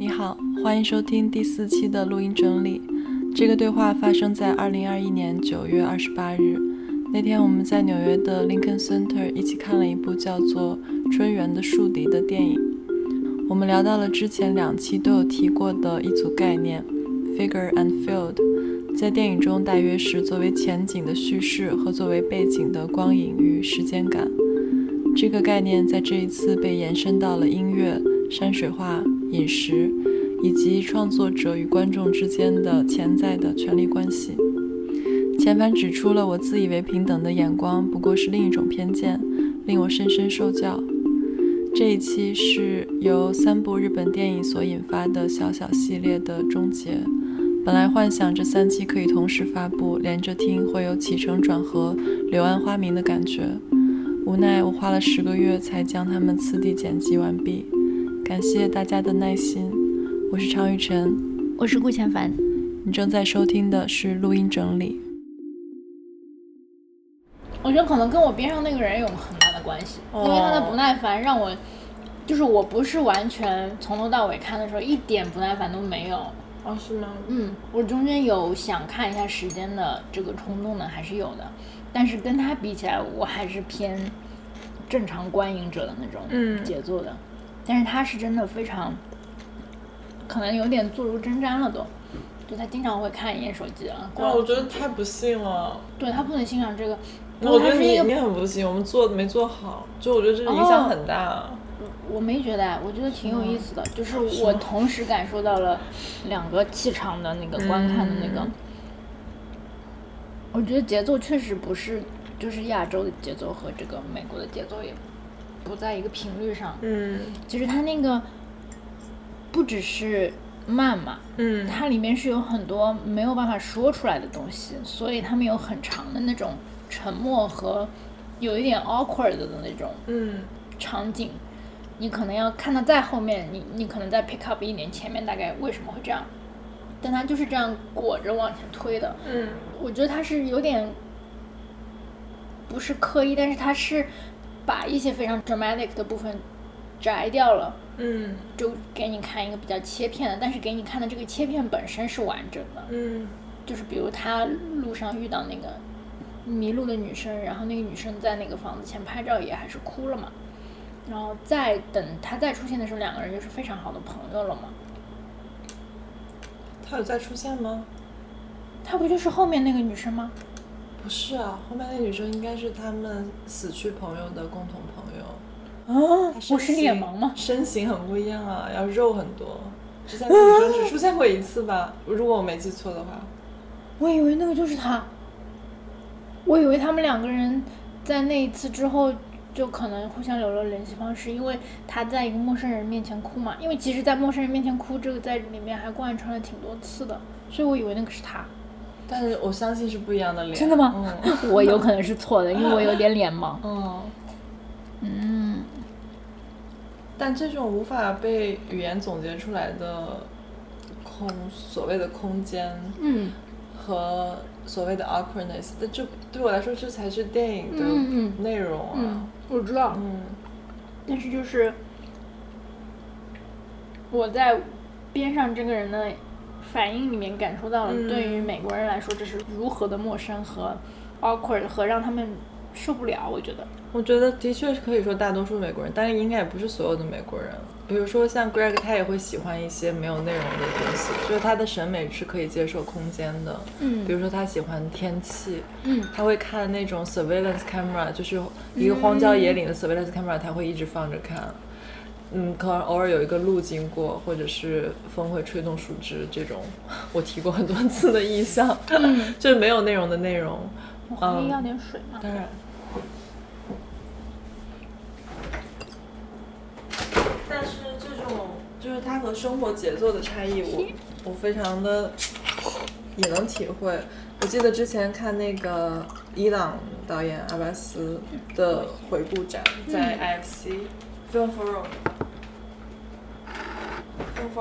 你好，欢迎收听第四期的录音整理。这个对话发生在二零二一年九月二十八日。那天我们在纽约的 Lincoln Center 一起看了一部叫做《春园的树敌》的电影。我们聊到了之前两期都有提过的一组概念：figure and field，在电影中大约是作为前景的叙事和作为背景的光影与时间感。这个概念在这一次被延伸到了音乐、山水画、饮食，以及创作者与观众之间的潜在的权力关系。前番指出了我自以为平等的眼光不过是另一种偏见，令我深深受教。这一期是由三部日本电影所引发的小小系列的终结。本来幻想这三期可以同时发布，连着听会有起承转合、柳暗花明的感觉。无奈我花了十个月才将它们次第剪辑完毕，感谢大家的耐心。我是常雨晨，我是顾千凡。你正在收听的是录音整理。我觉得可能跟我边上那个人有很大的关系，因为他的不耐烦让我，就是我不是完全从头到尾看的时候一点不耐烦都没有。哦，是吗？嗯，我中间有想看一下时间的这个冲动呢，还是有的。但是跟他比起来，我还是偏正常观影者的那种节奏的。但是他是真的非常，可能有点坐如针毡了都。就他经常会看一眼手机啊。哇，我觉得太不幸了。对他不能欣赏这个。我觉得你你很不幸，我们做没做好，就我觉得这影响很大。我没觉得，我觉得挺有意思的，就是我同时感受到了两个气场的那个观看的那个。我觉得节奏确实不是，就是亚洲的节奏和这个美国的节奏也不在一个频率上。嗯，就是它那个不只是慢嘛，嗯，它里面是有很多没有办法说出来的东西，所以他们有很长的那种沉默和有一点 awkward 的那种嗯场景。你可能要看到再后面，你你可能再 pick up 一点前面大概为什么会这样。但它就是这样裹着往前推的，嗯，我觉得它是有点不是刻意，但是它是把一些非常 dramatic 的部分摘掉了，嗯，就给你看一个比较切片的，但是给你看的这个切片本身是完整的，嗯，就是比如他路上遇到那个迷路的女生，然后那个女生在那个房子前拍照也还是哭了嘛，然后再等他再出现的时候，两个人就是非常好的朋友了嘛。他有再出现吗？他不就是后面那个女生吗？不是啊，后面那女生应该是他们死去朋友的共同朋友。啊，我是脸盲吗？身形很不一样啊，要肉很多。之前那女生只出现过一次吧，如果我没记错的话。我以为那个就是他。我以为他们两个人在那一次之后。就可能互相留了联系方式，因为他在一个陌生人面前哭嘛。因为其实，在陌生人面前哭，这个在里面还贯穿了挺多次的，所以我以为那个是他。但是我相信是不一样的脸。真的吗？嗯，我有可能是错的，因为我有点脸盲。嗯。嗯。但这种无法被语言总结出来的空，所谓的空间，嗯，和。所谓的 awkwardness，那这对我来说，这才是电影的内容啊！我知道，嗯，但是就是我在边上这个人的反应里面感受到了，对于美国人来说，这是如何的陌生和 awkward 和让他们受不了。我觉得，我觉得的确是可以说大多数美国人，但是应该也不是所有的美国人。比如说像 Greg，他也会喜欢一些没有内容的东西，就是他的审美是可以接受空间的。嗯，比如说他喜欢天气，嗯，他会看那种 surveillance camera，就是一个荒郊野岭的 surveillance camera，他会一直放着看。嗯，可能偶尔有一个路经过，或者是风会吹动树枝这种，我提过很多次的意象，就是没有内容的内容。我可以要点水吗？当然。但是这种就是它和生活节奏的差异，我我非常的也能体会。我记得之前看那个伊朗导演阿巴斯的回顾展，在 IFC Film Forum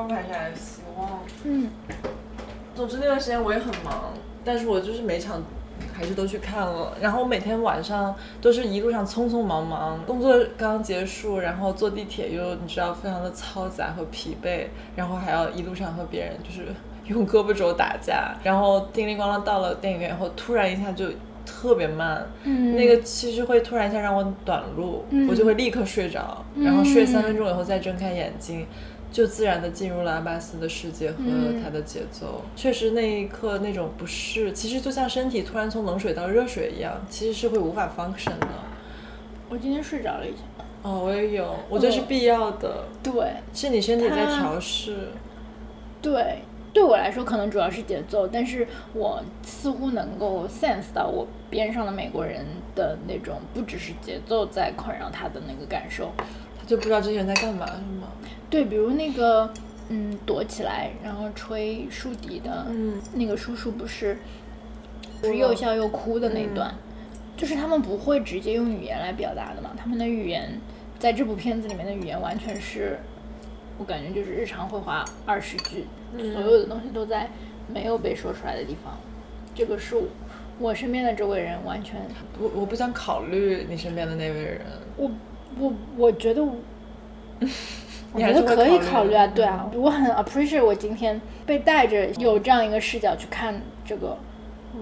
还是 IFC，我忘了。嗯。总之那段时间我也很忙，但是我就是每场还是都去看了。然后我每天晚上都是一路上匆匆忙忙，工作刚结束，然后坐地铁又你知道非常的嘈杂和疲惫，然后还要一路上和别人就是 用胳膊肘打架，然后叮铃咣啷到了电影院以后，突然一下就特别慢，那个其实会突然一下让我短路，我就会立刻睡着，然后睡三分钟以后再睁开眼睛。就自然的进入了阿巴斯的世界和他的节奏，确实那一刻那种不适，其实就像身体突然从冷水到热水一样，其实是会无法 function 的。我今天睡着了一下。哦，我也有，我觉得是必要的。对，是你身体在调试。对，对我来说可能主要是节奏，但是我似乎能够 sense 到我边上的美国人的那种不只是节奏在困扰他的那个感受。他就不知道这些人在干嘛，是吗？对，比如那个，嗯，躲起来然后吹竖笛的，嗯，那个叔叔不是，是又笑又哭的那段，就是他们不会直接用语言来表达的嘛，他们的语言在这部片子里面的语言完全是，我感觉就是日常会话二十句，所有的东西都在没有被说出来的地方，这个是我身边的这位人完全，我我不想考虑你身边的那位人，我。我我觉得，我觉得可以考虑啊，对啊，我很 appreciate 我今天被带着有这样一个视角去看这个，嗯，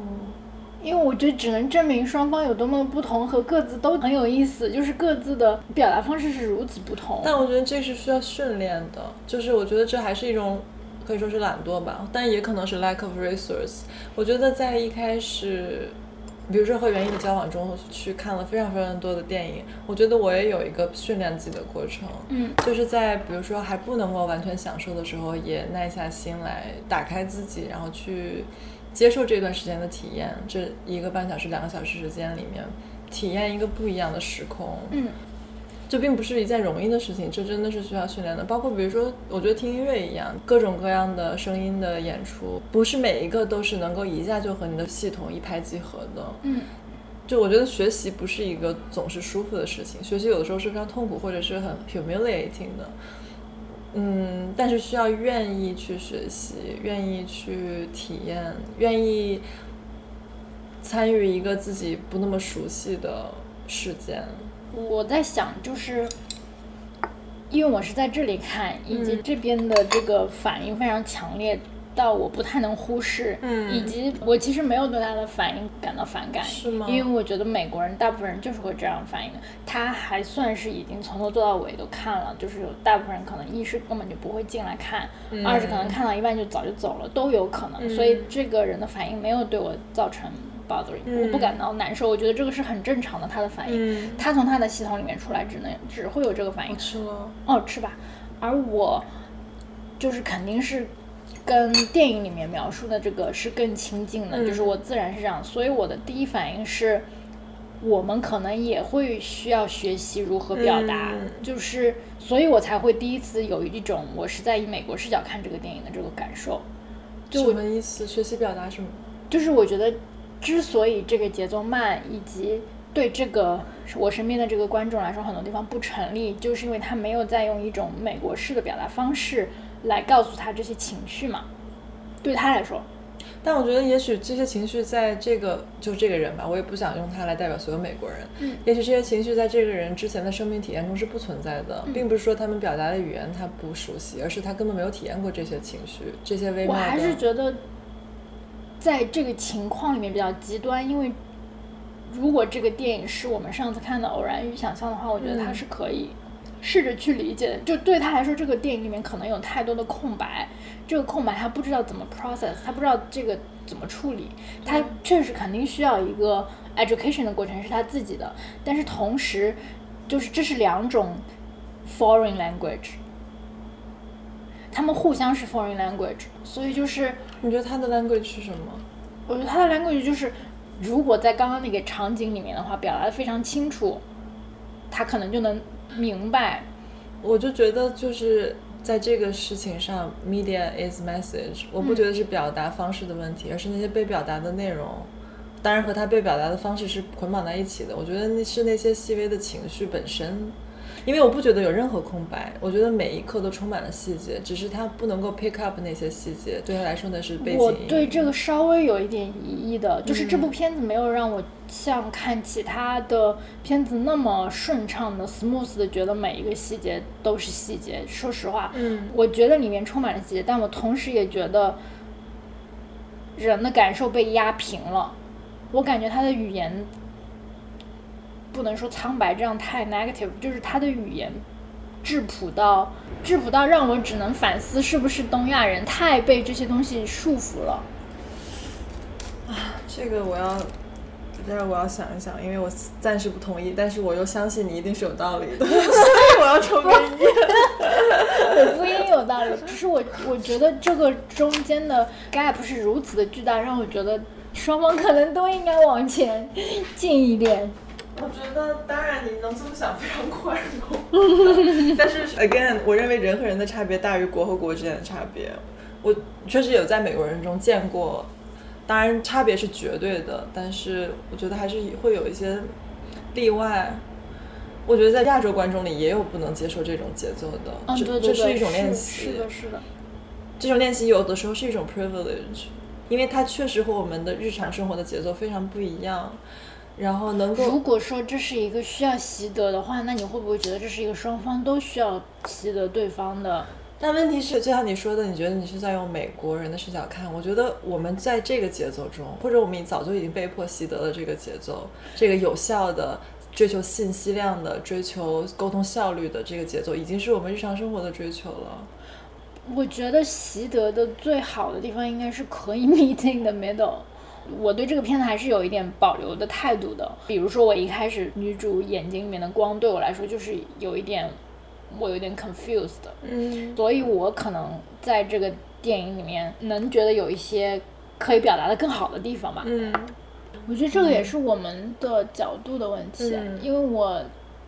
因为我觉得只能证明双方有多么不同和各自都很有意思，就是各自的表达方式是如此不同。但我觉得这是需要训练的，就是我觉得这还是一种可以说是懒惰吧，但也可能是 lack of resource。我觉得在一开始。比如说和袁艺的交往中去看了非常非常多的电影，我觉得我也有一个训练自己的过程，嗯，就是在比如说还不能够完全享受的时候，也耐下心来打开自己，然后去接受这段时间的体验，这一个半小时、两个小时时间里面，体验一个不一样的时空，嗯。这并不是一件容易的事情，这真的是需要训练的。包括比如说，我觉得听音乐一样，各种各样的声音的演出，不是每一个都是能够一下就和你的系统一拍即合的。嗯，就我觉得学习不是一个总是舒服的事情，学习有的时候是非常痛苦或者是很 humiliating 的。嗯，但是需要愿意去学习，愿意去体验，愿意参与一个自己不那么熟悉的事件。我在想，就是因为我是在这里看，以及这边的这个反应非常强烈，到我不太能忽视。嗯，以及我其实没有对他的反应感到反感，是吗？因为我觉得美国人大部分人就是会这样反应的。他还算是已经从头做到尾都看了，就是有大部分人可能一是根本就不会进来看，二是可能看到一半就早就走了，都有可能。所以这个人的反应没有对我造成。bothering，我不感到难受，我觉得这个是很正常的，他的反应，他从他的系统里面出来，只能只会有这个反应。吃了，哦，吃吧。而我就是肯定是跟电影里面描述的这个是更亲近的，就是我自然是这样，所以我的第一反应是，我们可能也会需要学习如何表达，就是，所以我才会第一次有一种我是在以美国视角看这个电影的这个感受。就什么意思？学习表达什么？就是我觉得。之所以这个节奏慢，以及对这个我身边的这个观众来说很多地方不成立，就是因为他没有在用一种美国式的表达方式来告诉他这些情绪嘛。对他来说，但我觉得也许这些情绪在这个就这个人吧，我也不想用他来代表所有美国人。嗯，也许这些情绪在这个人之前的生命体验中是不存在的，并不是说他们表达的语言他不熟悉，而是他根本没有体验过这些情绪，这些微妙的。我还是觉得。在这个情况里面比较极端，因为如果这个电影是我们上次看的《偶然与想象》的话，我觉得他是可以试着去理解的。就对他来说，这个电影里面可能有太多的空白，这个空白他不知道怎么 process，他不知道这个怎么处理。他确实肯定需要一个 education 的过程是他自己的，但是同时就是这是两种 foreign language。他们互相是 foreign language，所以就是你觉得他的 language 是什么？我觉得他的 language 就是，如果在刚刚那个场景里面的话，表达的非常清楚，他可能就能明白。我就觉得就是在这个事情上，media is message，我不觉得是表达方式的问题，而是那些被表达的内容，当然和他被表达的方式是捆绑在一起的。我觉得那是那些细微的情绪本身。因为我不觉得有任何空白，我觉得每一刻都充满了细节，只是他不能够 pick up 那些细节，对他来说那是背景。我对这个稍微有一点疑义的，就是这部片子没有让我像看其他的片子那么顺畅的 smooth 的，觉得每一个细节都是细节。说实话，嗯，我觉得里面充满了细节，但我同时也觉得人的感受被压平了。我感觉他的语言。不能说苍白，这样太 negative。就是他的语言质朴到质朴到让我只能反思，是不是东亚人太被这些东西束缚了？啊，这个我要，但是我要想一想，因为我暂时不同意，但是我又相信你一定是有道理的，所以我要抽根烟。我不一定有道理，只是我我觉得这个中间的 gap 是如此的巨大，让我觉得双方可能都应该往前 进一点。我觉得，当然你能这么想非常宽容，但是 again，我认为人和人的差别大于国和国之间的差别。我确实有在美国人中见过，当然差别是绝对的，但是我觉得还是会有一些例外。我觉得在亚洲观众里也有不能接受这种节奏的，这这是一种练习，是的，是的。这种练习有的时候是一种 privilege，因为它确实和我们的日常生活的节奏非常不一样。然后能够，如果说这是一个需要习得的话，那你会不会觉得这是一个双方都需要习得对方的？但问题是，就像你说的，你觉得你是在用美国人的视角看？我觉得我们在这个节奏中，或者我们早就已经被迫习得了这个节奏，这个有效的追求信息量的、追求沟通效率的这个节奏，已经是我们日常生活的追求了。我觉得习得的最好的地方，应该是可以 meet in the middle。我对这个片子还是有一点保留的态度的。比如说，我一开始女主眼睛里面的光对我来说就是有一点，我有点 confused。嗯。所以我可能在这个电影里面能觉得有一些可以表达的更好的地方吧。嗯。我觉得这个也是我们的角度的问题，因为我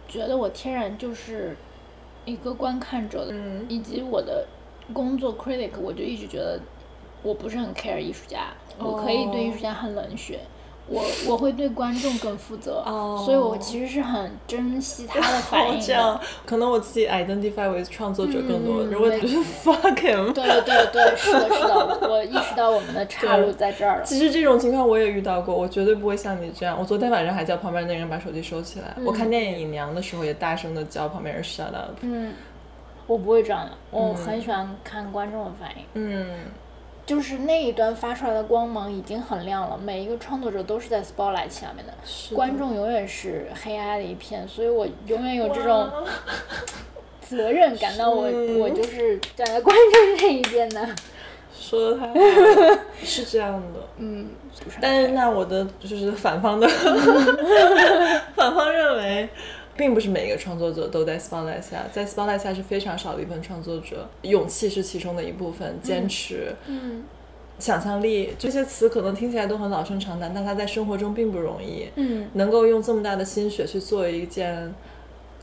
觉得我天然就是一个观看者的，以及我的工作 critic，我就一直觉得我不是很 care 艺术家。我可以对艺术家很冷血，我我会对观众更负责，所以我其实是很珍惜他的反应的。可能我自己 identify with 创作者更多，如果就是 fuck him。对对对，是的，是的，我意识到我们的岔路在这儿了。其实这种情况我也遇到过，我绝对不会像你这样。我昨天晚上还叫旁边那个人把手机收起来。我看电影《隐娘》的时候也大声的叫旁边人 shut up。嗯，我不会这样的，我很喜欢看观众的反应。嗯。就是那一端发出来的光芒已经很亮了，每一个创作者都是在 spotlight 下面的，观众永远是黑暗的一片，所以我永远有这种 责任感到我我就是站在观众这一边的。说的太好，是这样的，嗯，但是那我的就是反方的，反方认为。并不是每一个创作者都在 spotlight 下，在 spotlight 下是非常少的一份创作者。勇气是其中的一部分，坚持，嗯，想象力这些词可能听起来都很老生常谈，但他在生活中并不容易。嗯，能够用这么大的心血去做一件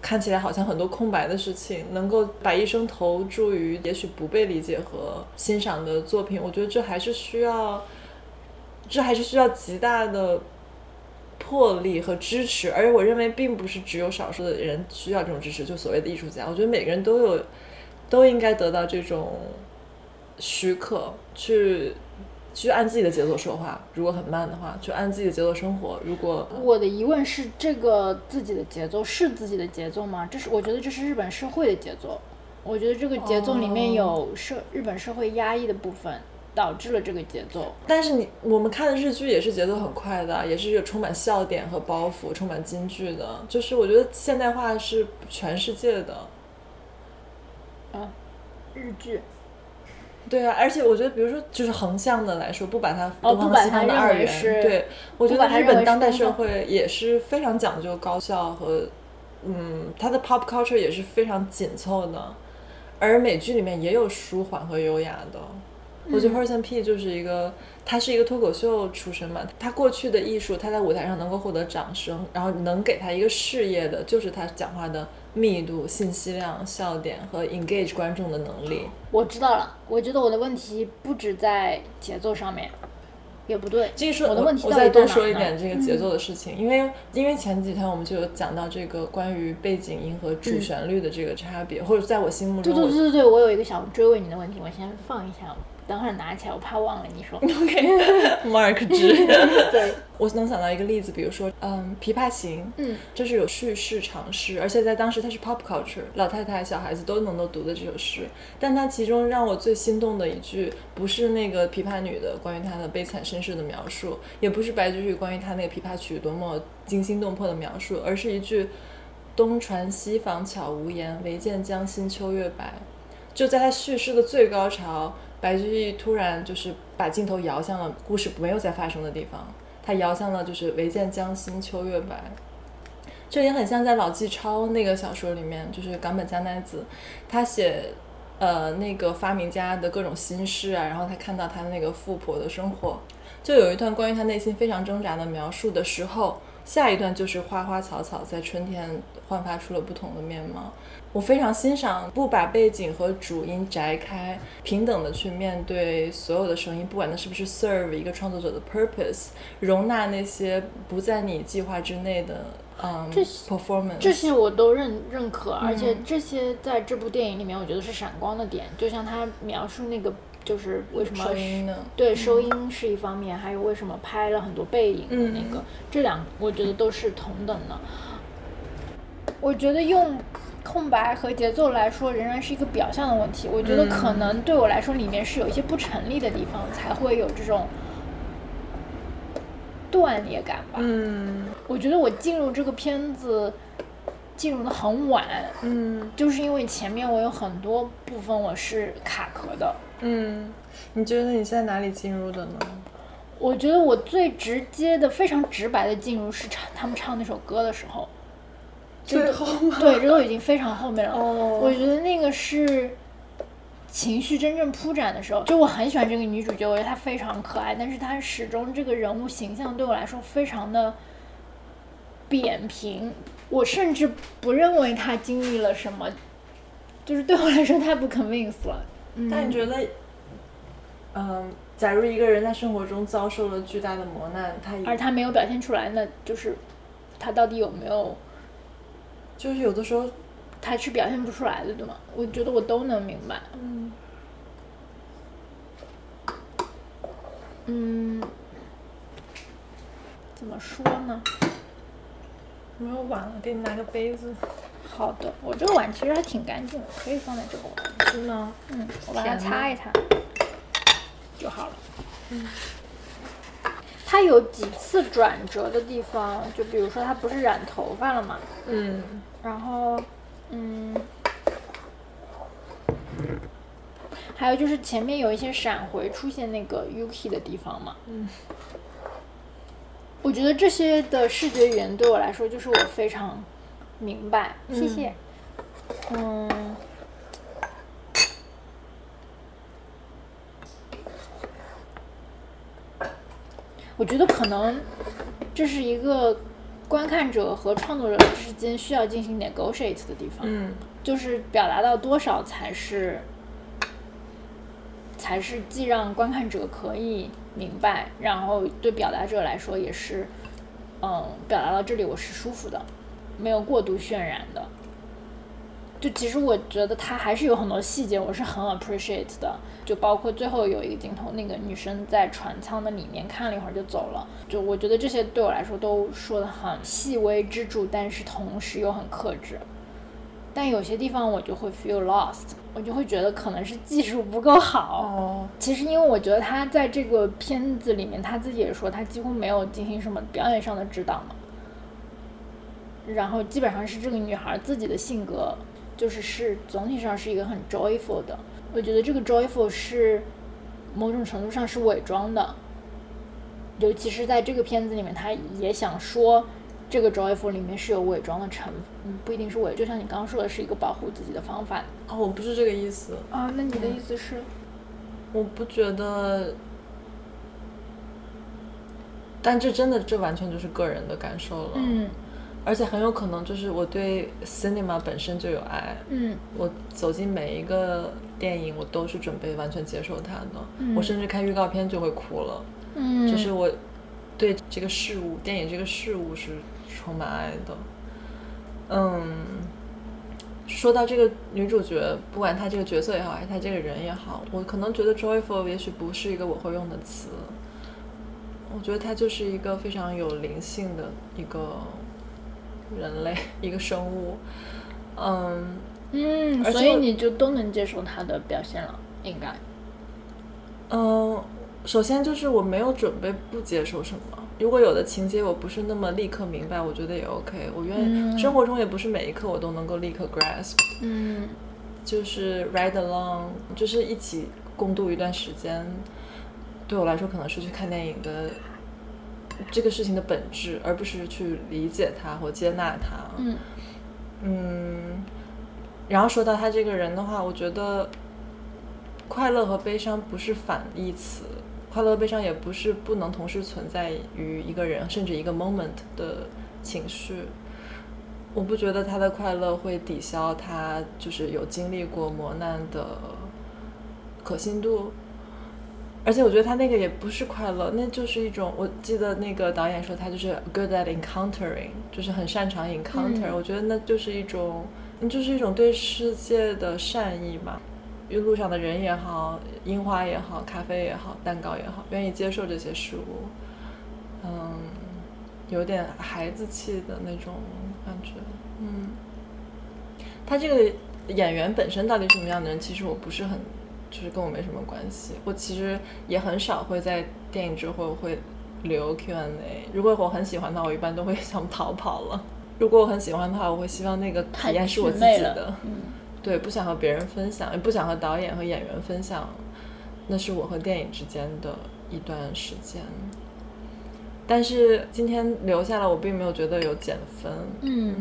看起来好像很多空白的事情，能够把一生投注于也许不被理解和欣赏的作品，我觉得这还是需要，这还是需要极大的。魄力和支持，而且我认为并不是只有少数的人需要这种支持，就所谓的艺术家，我觉得每个人都有，都应该得到这种许可，去去按自己的节奏说话。如果很慢的话，就按自己的节奏生活。如果我的疑问是，这个自己的节奏是自己的节奏吗？这是我觉得这是日本社会的节奏。我觉得这个节奏里面有社日本社会压抑的部分。导致了这个节奏，但是你我们看的日剧也是节奏很快的，也是有充满笑点和包袱、充满金句的。就是我觉得现代化是全世界的。啊，日剧。对啊，而且我觉得，比如说，就是横向的来说，不把它东方西方的二元，对，我觉得日本当代社会也是非常讲究高效和，嗯，它的 pop culture 也是非常紧凑的，而美剧里面也有舒缓和优雅的。我觉得 Horson P 就是一个，他是一个脱口秀出身嘛，他过去的艺术，他在舞台上能够获得掌声，然后能给他一个事业的，就是他讲话的密度、信息量、笑点和 engage 观众的能力。我知道了，我觉得我的问题不止在节奏上面，也不对。继续说，我的问题我再多说一点这个节奏的事情，因为因为前几天我们就有讲到这个关于背景音和主旋律的这个差别，或者在我心目中，对对对对对，我有一个想追问你的问题，我先放一下，等会儿拿起来，我怕忘了你说。OK，Mark 之，对，我能想到一个例子，比如说，嗯，《琵琶行》，嗯，这是有叙事尝试，而且在当时它是 pop culture，老太太、小孩子都能够读的这首诗。但它其中让我最心动的一句，不是那个琵琶女的关于她的悲惨身世的描述，也不是白居易关于她那个琵琶曲多么惊心动魄的描述，而是一句“东船西舫悄无言，唯见江心秋月白”。就在他叙事的最高潮，白居易突然就是把镜头摇向了故事没有在发生的地方，他摇向了就是唯见江心秋月白。这也很像在老纪超那个小说里面，就是冈本加奈子，他写呃那个发明家的各种心事啊，然后他看到他那个富婆的生活，就有一段关于他内心非常挣扎的描述的时候，下一段就是花花草草在春天焕发出了不同的面貌。我非常欣赏不把背景和主音摘开，平等的去面对所有的声音，不管它是不是 serve 一个创作者的 purpose，容纳那些不在你计划之内的嗯这些 performance。这些我都认认可，而嗯且这些在这部电影里面，我觉得是闪光的点。就像他描述那个，就是为什么收音呢？对收音是一方面，还有为什么拍了很多背影的那个，这两我觉得都是同等的。我觉得用空白和节奏来说，仍然是一个表象的问题。我觉得可能对我来说，里面是有一些不成立的地方，才会有这种断裂感吧。嗯我觉得我进入这个片子进入的很晚，嗯就是因为前面我有很多部分我是卡壳的。嗯，你觉得你现在哪里进入的呢？我觉得我最直接的、非常直白的进入是唱他们唱那首歌的时候，这最个后吗？对，这都已经非常后面了。哦我觉得那个是情绪真正铺展的时候，就我很喜欢这个女主角，我觉得她非常可爱，但是她始终这个人物形象对我来说非常的扁平，我甚至不认为她经历了什么，就是对我来说太不 convince 了。但你觉得，嗯，假如一个人在生活中遭受了巨大的磨难，他而他没有表现出来，那就是他到底有没有？就是有的时候，他是表现不出来的，对吗？我觉得我都能明白。嗯嗯，怎么说呢？没有碗了，给你拿个杯子。好的，我这个碗其实还挺干净的，可以放在这个碗。是吗？嗯，我把它擦一擦就好了。嗯，它有几次转折的地方，就比如说它不是染头发了嘛，嗯然后，嗯，还有就是前面有一些闪回出现那个 Yuki 的地方嘛。嗯。我觉得这些的视觉语言对我来说，就是我非常明白。谢谢。嗯。我觉得可能这是一个观看者和创作者之间需要进行 negotiate 的地方。嗯就是表达到多少才是，才是既让观看者可以明白，然后对表达者来说也是，嗯，表达到这里我是舒服的，没有过度渲染的。就其实我觉得他还是有很多细节我是很 appreciate 的，就包括最后有一个镜头，那个女生在船舱的里面看了一会儿就走了，就我觉得这些对我来说都说的很细微之处，但是同时又很克制。但有些地方我就会 feel lost，我就会觉得可能是技术不够好。哦，其实因为我觉得他在这个片子里面，他自己也说他几乎没有进行什么表演上的指导嘛。然后基本上是这个女孩自己的性格，就是是总体上是一个很 joyful 的。我觉得这个 joyful 是某种程度上是伪装的，尤其是在这个片子里面，他也想说这个 joyful 里面是有伪装的成分，嗯，不一定是伪，就像你刚刚说的是一个保护自己的方法哦，我不是这个意思，啊。那你的意思是？我不觉得，但这真的这完全就是个人的感受了。嗯而且很有可能就是我对 cinema 本身就有爱，嗯我走进每一个电影，我都是准备完全接受它的。嗯我甚至看预告片就会哭了。嗯，就是我对这个事物，电影这个事物是充满爱的。嗯，说到这个女主角，不管她这个角色也好，还是她这个人也好，我可能觉得 joyful 也许不是一个我会用的词。我觉得她就是一个非常有灵性的一个人类，一个生物。嗯嗯，所以你就都能接受他的表现了，应该。嗯，首先就是我没有准备不接受什么。如果有的情节我不是那么立刻明白，我觉得也 OK。我愿意生活中也不是每一刻我都能够立刻 grasp。嗯，就是 ride along，就是一起共度一段时间。对我来说，可能是去看电影的这个事情的本质，而不是去理解他或接纳他。嗯嗯。然后说到他这个人的话，我觉得快乐和悲伤不是反义词。快乐、悲伤也不是不能同时存在于一个人甚至一个 moment 的情绪。我不觉得他的快乐会抵消他就是有经历过磨难的可信度，而且我觉得他那个也不是快乐，那就是一种。我记得那个导演说他就是 good at encountering，就是很擅长 encounter。我觉得那就是一种，那就是一种对世界的善意嘛。路上的人也好，樱花也好，咖啡也好，蛋糕也好，愿意接受这些事物，嗯，有点孩子气的那种感觉，嗯。他这个演员本身到底什么样的人，其实我不是很，就是跟我没什么关系。我其实也很少会在电影之后会留 Q&A。如果我很喜欢的话，我一般都会想逃跑了。如果我很喜欢的话，我会希望那个体验是我自己的。对，不想和别人分享，也不想和导演和演员分享，那是我和电影之间的一段时间。但是今天留下来，我并没有觉得有减分。嗯。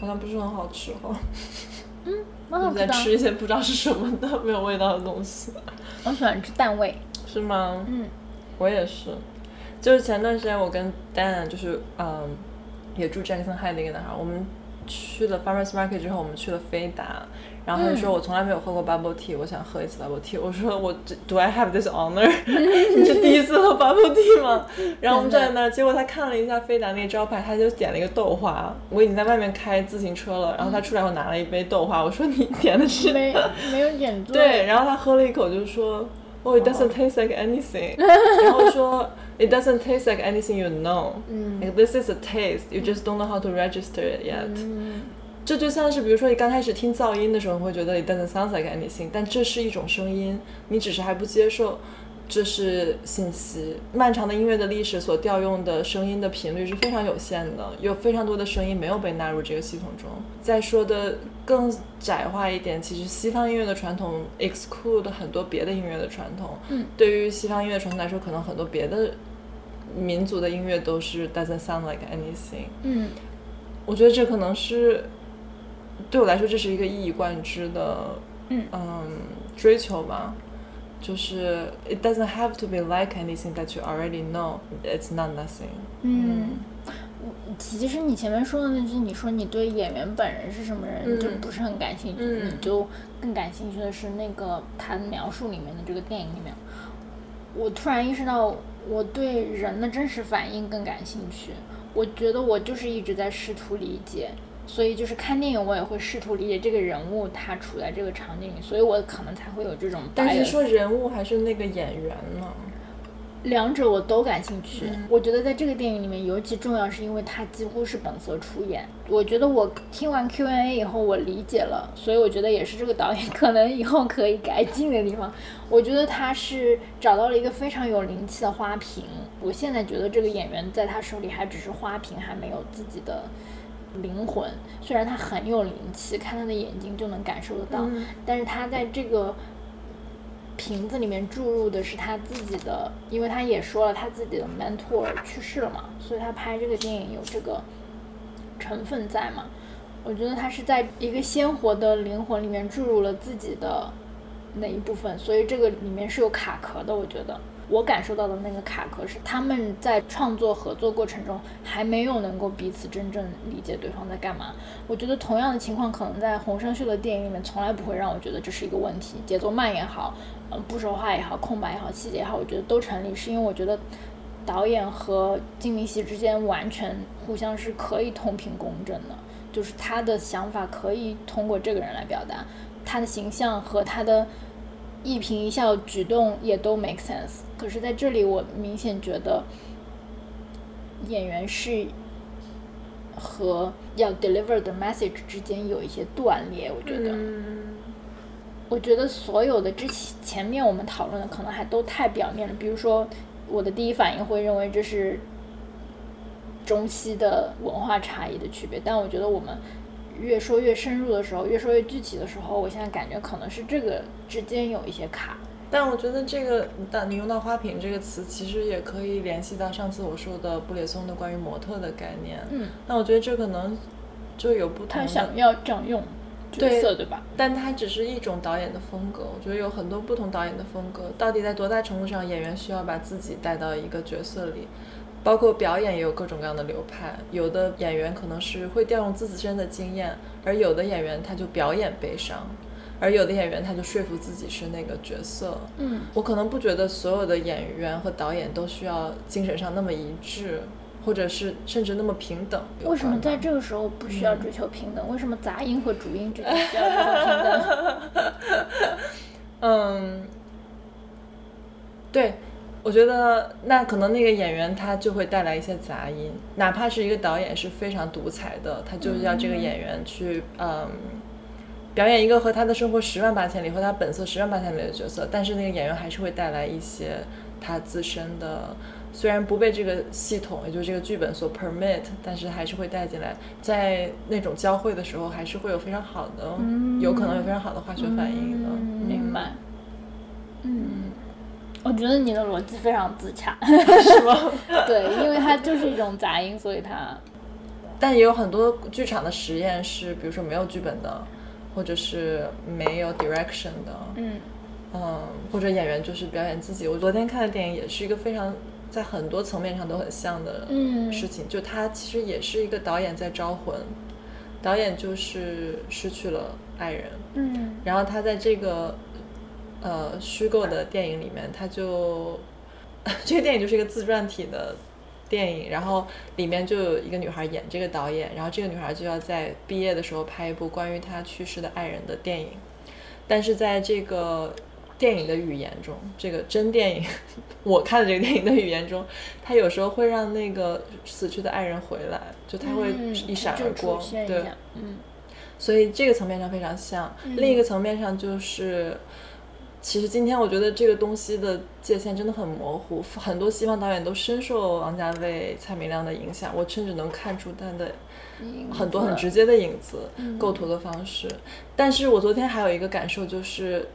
好像不是很好吃哈。嗯，我在吃一些不知道是什么的 没有味道的东西。我喜欢吃蛋味。是吗？嗯，我也是。就是前段时间我跟 Dan 就是嗯，也住 Jackson High 的一个男孩，我们去了 Farmers Market 之后，我们去了飞达，然后他就说我从来没有喝过 bubble tea，我想喝一次 bubble tea。我说我 Do I have this honor？你是第一次喝 bubble tea 吗？然后我们站在那儿，结果他看了一下飞达那个招牌，他就点了一个豆花。我已经在外面开自行车了，然后他出来后拿了一杯豆花，我说你点的是没没有点对。对，然后他喝了一口就说，Oh it doesn't taste like anything。然后说。It doesn't taste like anything you know. Like this is a taste. You just don't know how to register it yet. 这就像是，比如说你刚开始听噪音的时候，你会觉得 it doesn't sound like anything，但这是一种声音，你只是还不接受。这是信息。漫长的音乐的历史所调用的声音的频率是非常有限的，有非常多的声音没有被纳入这个系统中。再说的更窄化一点，其实西方音乐的传统 exclude 很多别的音乐的传统。嗯，对于西方音乐传统来说，可能很多别的。民族的音乐都是 doesn't sound like anything。嗯，我觉得这可能是对我来说，这是一个一以贯之的嗯追求吧。就是 it doesn't have to be like anything that you already know. It's not nothing。嗯，其实你前面说的那句，你说你对演员本人是什么人就不是很感兴趣，你就更感兴趣的是那个他描述里面的这个电影里面。我突然意识到。我对人的真实反应更感兴趣。我觉得我就是一直在试图理解，所以就是看电影我也会试图理解这个人物他处在这个场景里，所以我可能才会有这种。但是说人物还是那个演员呢？两者我都感兴趣。我觉得在这个电影里面尤其重要，是因为他几乎是本色出演。我觉得我听完 Q&A 以后，我理解了，所以我觉得也是这个导演可能以后可以改进的地方。我觉得他是找到了一个非常有灵气的花瓶。我现在觉得这个演员在他手里还只是花瓶，还没有自己的灵魂。虽然他很有灵气，看他的眼睛就能感受得到，但是他在这个。瓶子里面注入的是他自己的，因为他也说了他自己的 mentor 去世了嘛，所以他拍这个电影有这个成分在嘛。我觉得他是在一个鲜活的灵魂里面注入了自己的那一部分，所以这个里面是有卡壳的。我觉得我感受到的那个卡壳是他们在创作合作过程中还没有能够彼此真正理解对方在干嘛。我觉得同样的情况可能在洪尚秀的电影里面从来不会让我觉得这是一个问题，节奏慢也好，呃不说话也好，空白也好，细节也好，我觉得都成立，是因为我觉得导演和金明熙之间完全互相是可以同频共振的，就是他的想法可以通过这个人来表达，他的形象和他的。一颦一笑、举动也都 make sense，可是在这里我明显觉得演员是和要 deliver 的 message 之间有一些断裂。我觉得，我觉得所有的之前前面我们讨论的可能还都太表面了。比如说，我的第一反应会认为这是中西的文化差异的区别，但我觉得我们。越说越深入的时候，越说越具体的时候，我现在感觉可能是这个之间有一些卡。但我觉得这个，当你用到“花瓶”这个词，其实也可以联系到上次我说的布列松的关于模特的概念。嗯。那我觉得这可能就有不同。他想要这样用角色，对吧？但他只是一种导演的风格。我觉得有很多不同导演的风格，到底在多大程度上，演员需要把自己带到一个角色里？包括表演也有各种各样的流派，有的演员可能是会调用自身的经验，而有的演员他就表演悲伤，而有的演员他就说服自己是那个角色。嗯，我可能不觉得所有的演员和导演都需要精神上那么一致，或者是甚至那么平等。为什么在这个时候不需要追求平等？为什么杂音和主音之间需要追求平等？嗯，对。我觉得那可能那个演员他就会带来一些杂音，哪怕是一个导演是非常独裁的，他就是要这个演员去嗯表演一个和他的生活十万八千里、和他本色十万八千里的角色，但是那个演员还是会带来一些他自身的，虽然不被这个系统，也就是这个剧本所 permit，但是还是会带进来，在那种交汇的时候，还是会有非常好的，有可能有非常好的化学反应的。明白。嗯。我觉得你的逻辑非常自洽，是吗？对，因为它就是一种杂音，所以它。但也有很多剧场的实验是，比如说没有剧本的，或者是没有 direction 的，嗯嗯，或者演员就是表演自己。我昨天看的电影也是一个非常在很多层面上都很像的事情，就他其实也是一个导演在招魂，导演就是失去了爱人，嗯，然后他在这个。呃，虚构的电影里面，它就这个电影就是一个自传体的电影，然后里面就有一个女孩演这个导演，然后这个女孩就要在毕业的时候拍一部关于她去世的爱人的电影，但是在这个电影的语言中，这个真电影 我看的这个电影的语言中，他有时候会让那个死去的爱人回来，就他会一闪而过，对，嗯，所以这个层面上非常像，另一个层面上就是。其实今天我觉得这个东西的界限真的很模糊，很多西方导演都深受王家卫、蔡明亮的影响，我甚至能看出他的很多很直接的影子、构图的方式。但是我昨天还有一个感受就是，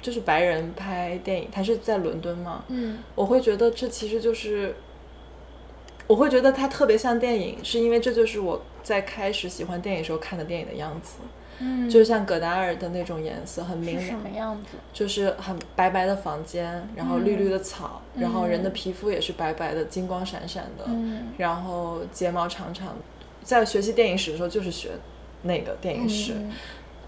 就是白人拍电影，他是在伦敦嘛，嗯，我会觉得这其实就是，我会觉得他特别像电影，是因为这就是我在开始喜欢电影时候看的电影的样子。嗯，就像葛达尔的那种颜色，很明，什么样子？就是很白白的房间，然后绿绿的草，然后人的皮肤也是白白的，金光闪闪的，然后睫毛长长。在学习电影史的时候，就是学那个电影史。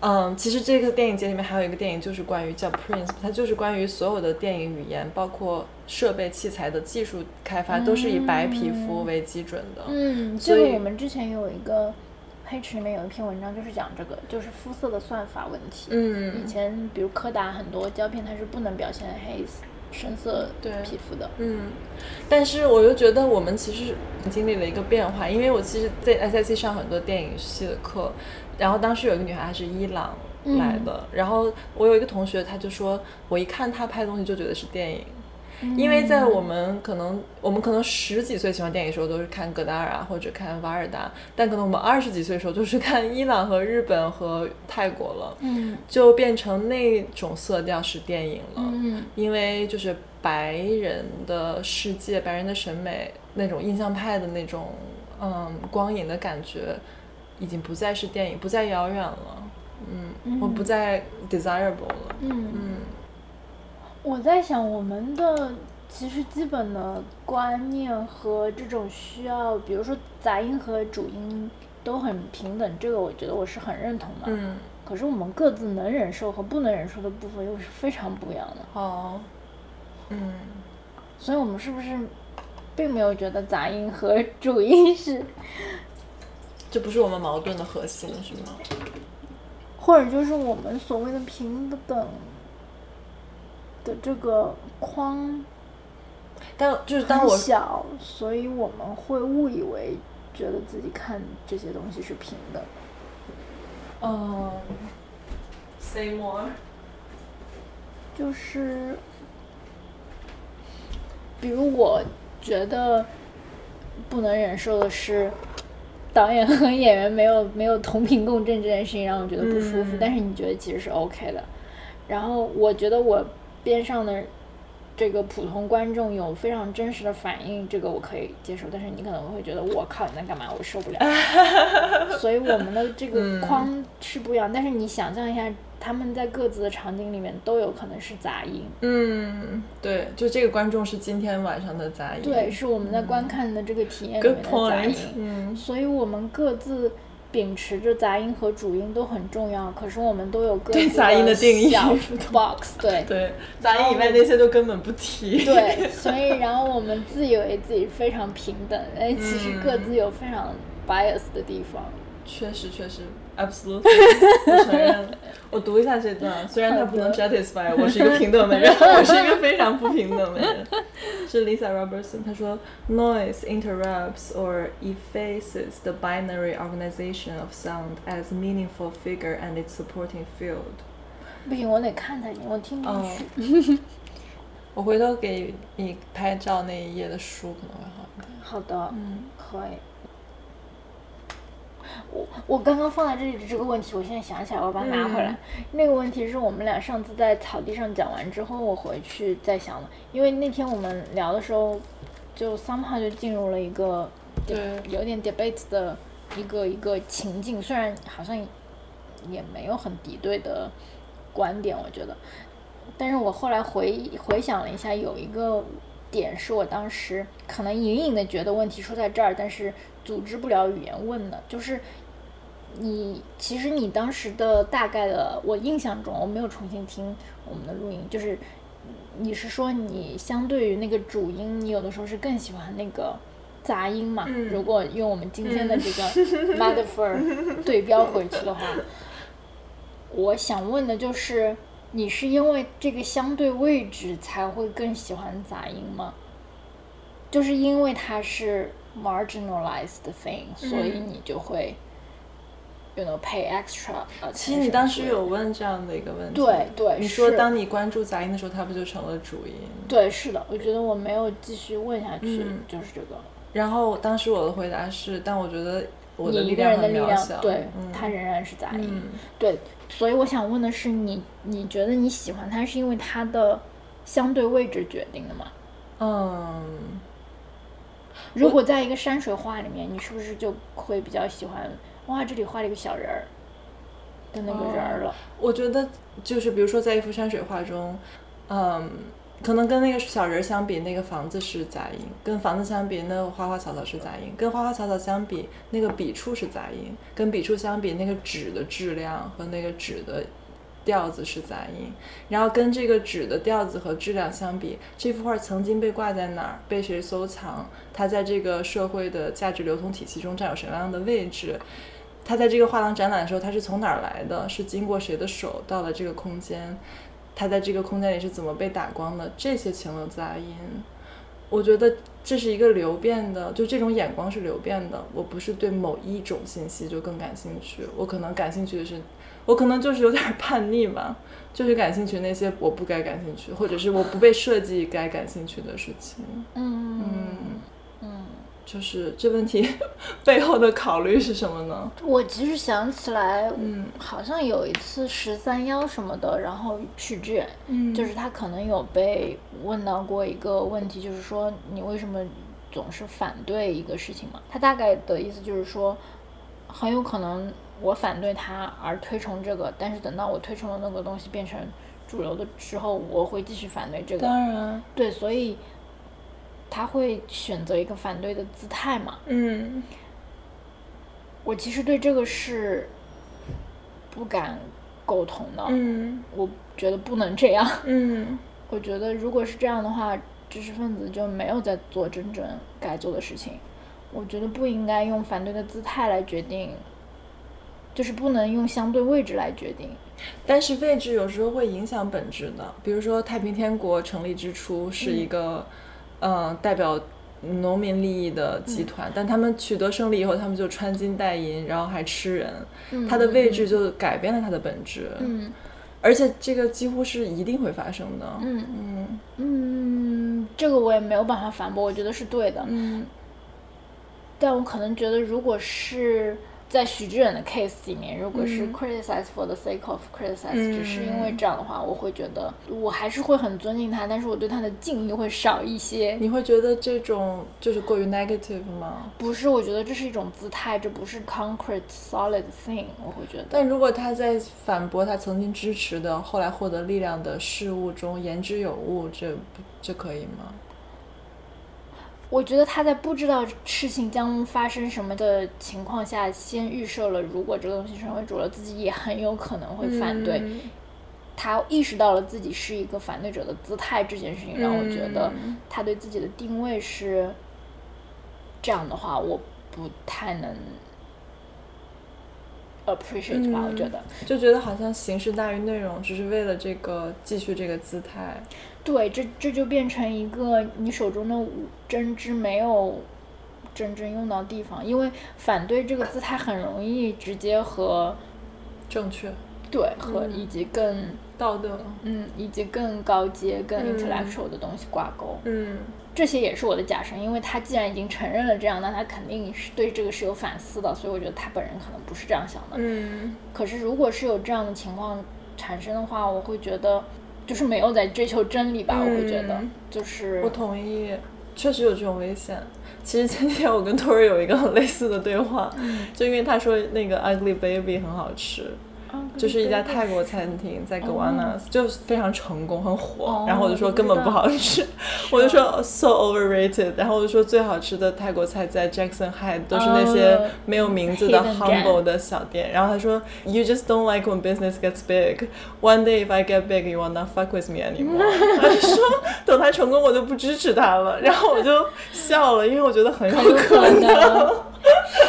嗯，其实这个电影节里面还有一个电影，就是关于叫 Prince，它就是关于所有的电影语言，包括设备器材的技术开发，都是以白皮肤为基准的。嗯，所以我们之前有一个。黑池里面有一篇文章，就是讲这个，就是肤色的算法问题。嗯，以前比如柯达很多胶片，它是不能表现黑深色皮肤的。嗯，但是我又觉得我们其实经历了一个变化，因为我其实，在 S I C 上很多电影系的课，然后当时有一个女孩，她是伊朗来的，然后我有一个同学，他就说我一看他拍东西就觉得是电影。因为在我们可能，我们可能十几岁喜欢电影的时候都是看戈达尔啊，或者看瓦尔达，但可能我们二十几岁的时候就是看伊朗和日本和泰国了，嗯，就变成那种色调式电影了，嗯，因为就是白人的世界、白人的审美那种印象派的那种嗯光影的感觉，已经不再是电影，不再遥远了，嗯，我不再。desirable 了，嗯嗯。我在想，我们的其实基本的观念和这种需要，比如说杂音和主音都很平等，这个我觉得我是很认同的。嗯。可是我们各自能忍受和不能忍受的部分又是非常不一样的。哦。嗯。所以我们是不是并没有觉得杂音和主音是？这不是我们矛盾的核心，是吗？或者就是我们所谓的平等的这个框，但就是当我小，所以我们会误以为觉得自己看这些东西是平的。嗯，say more，就是，比如我觉得不能忍受的是。导演和演员没有没有同频共振这件事情让我觉得不舒服，但是你觉得其实是 OK 的。然后我觉得我边上的这个普通观众有非常真实的反应，这个我可以接受。但是你可能会觉得我靠你在干嘛？我受不了。所以我们的这个框是不一样。但是你想象一下。他们在各自的场景里面都有可能是杂音。嗯，对，就这个观众是今天晚上的杂音。对，是我们在观看的这个体验里面的杂音。嗯，所以我们各自秉持着杂音和主音都很重要，可是我们都有各自杂音的定义。box，对。对，杂音以外那些都根本不提。对，所以然后我们自以为自己非常平等，哎，其实各自有非常 bias 的地方。确实，确实。Absolutely，我承认。我读一下这段，虽然它不能 satisfy 我是一个平等的人，我是一个非常不平等的人。是 Lisa Robertson，她说，noise interrupts or effaces the binary organization of sound as meaningful figure and its supporting field。不行，我得看才行，我听不进去。我回头给你拍照那一页的书可能会好一点。好的，嗯，可以。 我我刚刚放在这里的这个问题，我现在想起来，我要把它拿回来。那个问题是我们俩上次在草地上讲完之后，我回去再想的。因为那天我们聊的时候，就 somehow 就进入了一个对有点 debate 的一个一个情境，虽然好像也没有很敌对的观点，我觉得。但是我后来回回想了一下，有一个点是我当时可能隐隐的觉得问题出在这儿，但是。组织不了语言问的，就是你其实你当时的大概的，我印象中我没有重新听我们的录音，就是你是说你相对于那个主音，你有的时候是更喜欢那个杂音嘛？如果用我们今天的这个 metaphor 对标回去的话，我想问的就是，你是因为这个相对位置才会更喜欢杂音吗？就是因为它是。marginalized thing，所以你就会，you know pay extra。其实你当时有问这样的一个问题，对对，你说当你关注杂音的时候，它不就成了主音？对，是的，我觉得我没有继续问下去，就是这个。然后当时我的回答是，但我觉得我的力量很渺小，对，它仍然是杂音。对，所以我想问的是，你你觉得你喜欢它是因为它的相对位置决定的吗？嗯。如果在一个山水画里面，你是不是就会比较喜欢？哇，这里画了一个小人儿的那个人儿了。我觉得就是，比如说在一幅山水画中，嗯，可能跟那个小人儿相比，那个房子是杂音；跟房子相比，那个花花草草是杂音；跟花花草草相比，那个笔触是杂音；跟笔触相比，那个纸的质量和那个纸的。调子是杂音，然后跟这个纸的调子和质量相比，这幅画曾经被挂在哪儿，被谁收藏？它在这个社会的价值流通体系中占有什么样的位置？它在这个画廊展览的时候，他是从哪儿来的？是经过谁的手到了这个空间？他在这个空间里是怎么被打光的？这些情了杂音，我觉得这是一个流变的，就这种眼光是流变的。我不是对某一种信息就更感兴趣，我可能感兴趣的是。我可能就是有点叛逆吧，就是感兴趣那些我不该感兴趣，或者是我不被设计该感兴趣的事情。嗯，就是这问题 背后的考虑是什么呢？我其实想起来，嗯，好像有一次十三幺什么的，然后许志远，嗯，就是他可能有被问到过一个问题，就是说你为什么总是反对一个事情嘛？他大概的意思就是说，很有可能。我反对他而推崇这个，但是等到我推崇的那个东西变成主流的时候，我会继续反对这个。当然，对，所以他会选择一个反对的姿态嘛。嗯，我其实对这个是不敢苟同的。嗯，我觉得不能这样。嗯，我觉得如果是这样的话，知识分子就没有在做真正该做的事情。我觉得不应该用反对的姿态来决定，就是不能用相对位置来决定。但是位置有时候会影响本质的，比如说太平天国成立之初是一个，嗯，代表农民利益的集团，但他们取得胜利以后，他们就穿金戴银，然后还吃人，他的位置就改变了他的本质。嗯，而且这个几乎是一定会发生的。嗯嗯嗯，这个我也没有办法反驳，我觉得是对的。嗯，但我可能觉得，如果是在许志远的 case 里面，如果是 criticize for the sake of criticize，、只是因为这样的话，我会觉得我还是会很尊敬他，但是我对他的敬意会少一些。你会觉得这种就是过于 negative 吗？不是，我觉得这是一种姿态，这不是 concrete solid thing。我会觉得，但如果他在反驳他曾经支持的、后来获得力量的事物中言之有物，这不这可以吗？我觉得他在不知道事情将发生什么的情况下，先预设了如果这个东西成为主流，自己也很有可能会反对。嗯他意识到了自己是一个反对者的姿态，这件事情让我觉得嗯他对自己的定位是这样的话，我不太能 appreciate 吧。嗯我觉得，就觉得好像形式大于内容，只是为了这个继续这个姿态。对，这这就变成一个你手中的武针织没有真正用到地方，因为反对这个姿态很容易直接和正确，对和嗯以及更道德，嗯以及更高阶、更嗯 intellectual 的东西挂钩。嗯这些也是我的假设，因为他既然已经承认了这样，那他肯定是对这个是有反思的，所以我觉得他本人可能不是这样想的。嗯可是如果是有这样的情况产生的话，我会觉得就是没有在追求真理吧，我会觉得嗯就是我同意，确实有这种危险。其实前几天我跟托儿有一个很类似的对话，就因为他说那个 Ugly Baby 很好吃，就是一家泰国餐厅在 gowanas、就非常成功，很火。哦然后我就说根本不好吃，我就说 so overrated。然后我就说最好吃的泰国菜在 Jackson Heights，都是那些哦没有名字的 humble 的小店。然后他说 You just don't like when business gets big. One day if I get big, you will not fuck with me anymore。他就说等他成功，我就不支持他了。然后我就笑了，因为我觉得很有可能。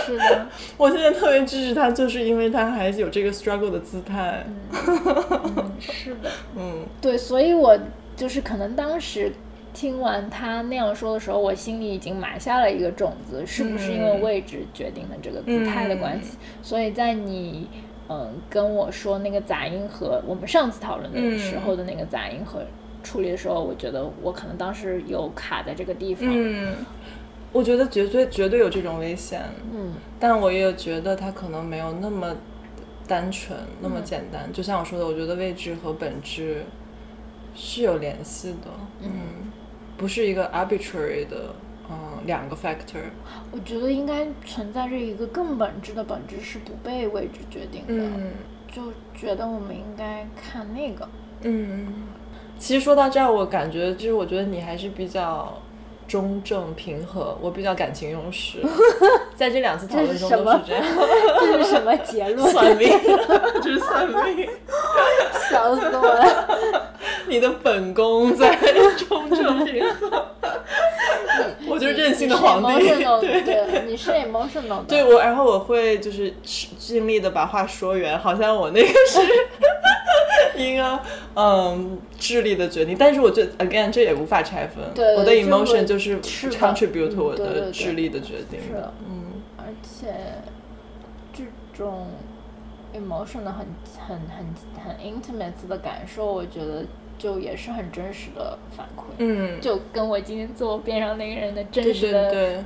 是的，我现在特别支持他，就是因为他还有这个 struggle 的姿态。嗯，是的，嗯对，所以我就是可能当时听完他那样说的时候，我心里已经埋下了一个种子，是不是因为嗯位置决定了这个姿态的关系？所以在你嗯跟我说那个杂音和我们上次讨论的时候的那个杂音和处理的时候，我觉得我可能当时有卡在这个地方。嗯，我觉得绝对绝对有这种危险，嗯但我也觉得它可能没有那么单纯，那么简单。就像我说的，我觉得位置和本质是有联系的，嗯，不是一个 arbitrary 的，嗯，两个 factor。我觉得应该存在着一个更本质的本质是不被位置决定的，嗯就觉得我们应该看那个。嗯，其实说到这儿，我感觉就是我觉得你还是比较。中正平和，我比较感情用事，在这两次讨论中都是这样。这是什么结论？算命，这是算命。笑死我了！你的本宫在中正平和，我就是任性的皇帝。对，对，你是 emotional 的。对我，然后我会就是尽力的把话说圆，好像我那个是一个嗯智力的决定，但是我觉得 again 这也无法拆分。对我的 emotion 就是 contribute to 我的智力的决定是的。嗯。而且这种 emotion 的很很很很 intimate 的感受，我觉得就也是很真实的反馈。嗯，就跟我今天坐我边上那个人的真实的对。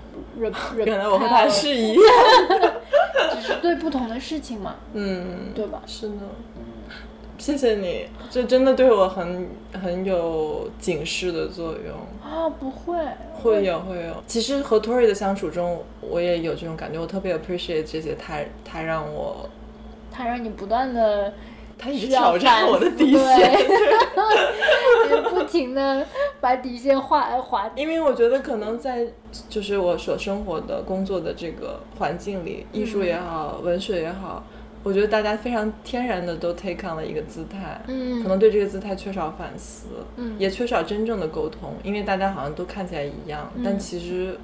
原来我和他是一样。只是对不同的事情嘛，嗯，对吧？是的，谢谢你，这真的对我很很有警示的作用。啊，不会，会有会有，其实和 Tori 的相处中，我也有这种感觉，我特别 appreciate 这些他他让我，他让你不断的他一直挑战我的底线，不停的把底线画画。因为我觉得可能在就是我所生活的工作的这个环境里，艺术也好，文学也好，我觉得大家非常天然的都 take on 了一个姿态，嗯，可能对这个姿态缺少反思，嗯，也缺少真正的沟通，因为大家好像都看起来一样，但其实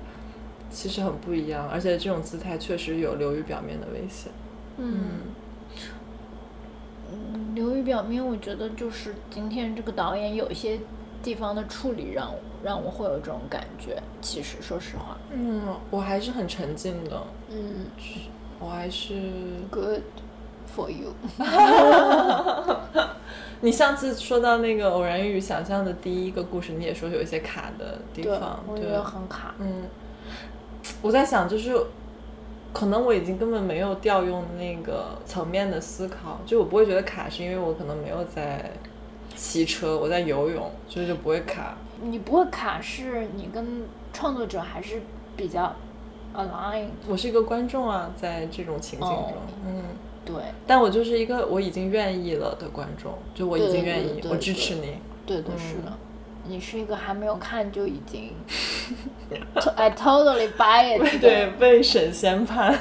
其实很不一样，而且这种姿态确实有流于表面的危险，嗯。嗯流于表面，我觉得就是今天这个导演有一些地方的处理让我让我会有这种感觉。其实说实话，嗯，我还是很沉浸的。嗯，我还是 good for you。你上次说到那个偶然与想象的第一个故事，你也说有一些卡的地方，我觉得很卡。嗯，我在想就是。可能我已经根本没有调用那个层面的思考，就我不会觉得卡，是因为我可能没有在骑车，我在游泳，所以就不会卡。你不会卡，是你跟创作者还是比较 align。我是一个观众啊，在这种情景中，嗯，对。但我就是一个我已经愿意了的观众，就我已经愿意，我支持你。对的，是的。你是一个还没有看就已经，I totally buy it。对，被神仙判。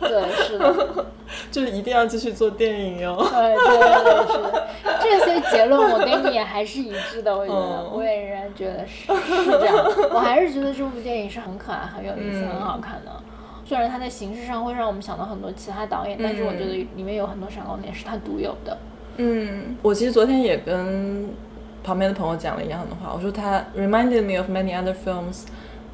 对，是的。就是一定要继续做电影哟。对对对，是的。这些结论我跟你也还是一致的，我觉得，我也仍然觉得是是这样。我还是觉得这部电影是很可爱、很有意思、很好看的。虽然它在形式上会让我们想到很多其他导演，但是我觉得里面有很多闪光点是它独有的。嗯，我其实昨天也跟。旁边的朋友讲了一样的话，我说他 reminded me of many other films,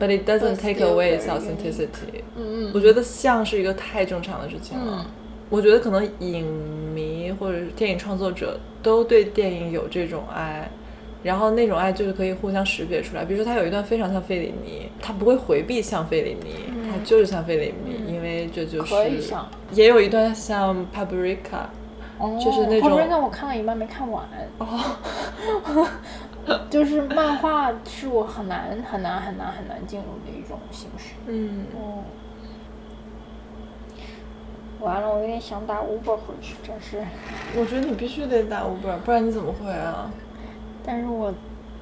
but it doesn't take away its authenticity。嗯我觉得像是一个太正常的事情了。我觉得可能影迷或者是电影创作者都对电影有这种爱，然后那种爱就是可以互相识别出来。比如说他有一段非常像费里尼，他不会回避像费里尼，他就是像费里尼，因为这就是也有一段像 Paprika。就是那种，后面那我看了一半没看完。哦，就是漫画是我很难很难很难很难进入的一种形式。嗯。哦。完了，我有点想打 Uber 回去，真是。我觉得你必须得打 Uber，不然你怎么回啊？但是我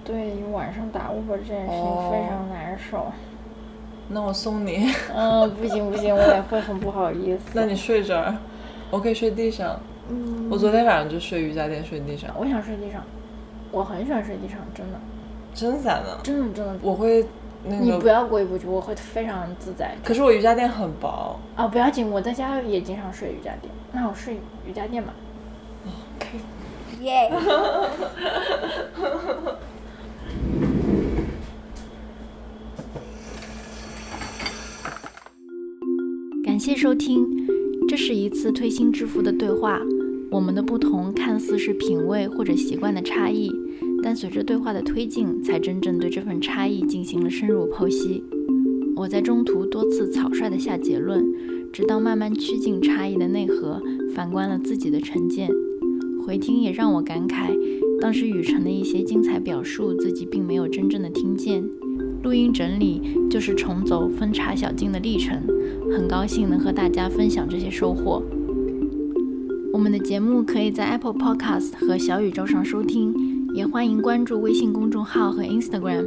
对于晚上打 Uber 这件事情非常难受。那我送你。嗯，不行不行，我也会很不好意思。那你睡这儿，我可以睡地上。嗯，我昨天晚上就睡瑜伽垫睡地上。我想睡地上，我很喜欢睡地上，真的。真的假的？真的真的。我会那个。你不要过意不去，我会非常自在。可是我瑜伽垫很薄。啊，不要紧，我在家也经常睡瑜伽垫，那我睡瑜伽垫吧。OK。耶。感谢收听。这是一次推心置腹的对话，我们的不同看似是品味或者习惯的差异，但随着对话的推进，才真正对这份差异进行了深入剖析。我在中途多次草率地下结论，直到慢慢趋近差异的内核，反观了自己的成见。回听也让我感慨，当时雨辰的一些精彩表述，自己并没有真正的听见。录音整理就是重走分茶小径的历程，很高兴能和大家分享这些收获。我们的节目可以在 Apple Podcast 和小宇宙上收听，也欢迎关注微信公众号和 Instagram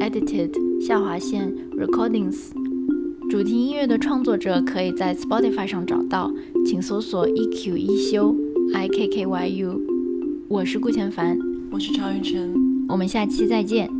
edited 下划线 recordings。主题音乐的创作者可以在 Spotify 上找到，请搜索 EQ 一休 I K K Y U。我是顾千凡，我是常雨辰，我们下期再见。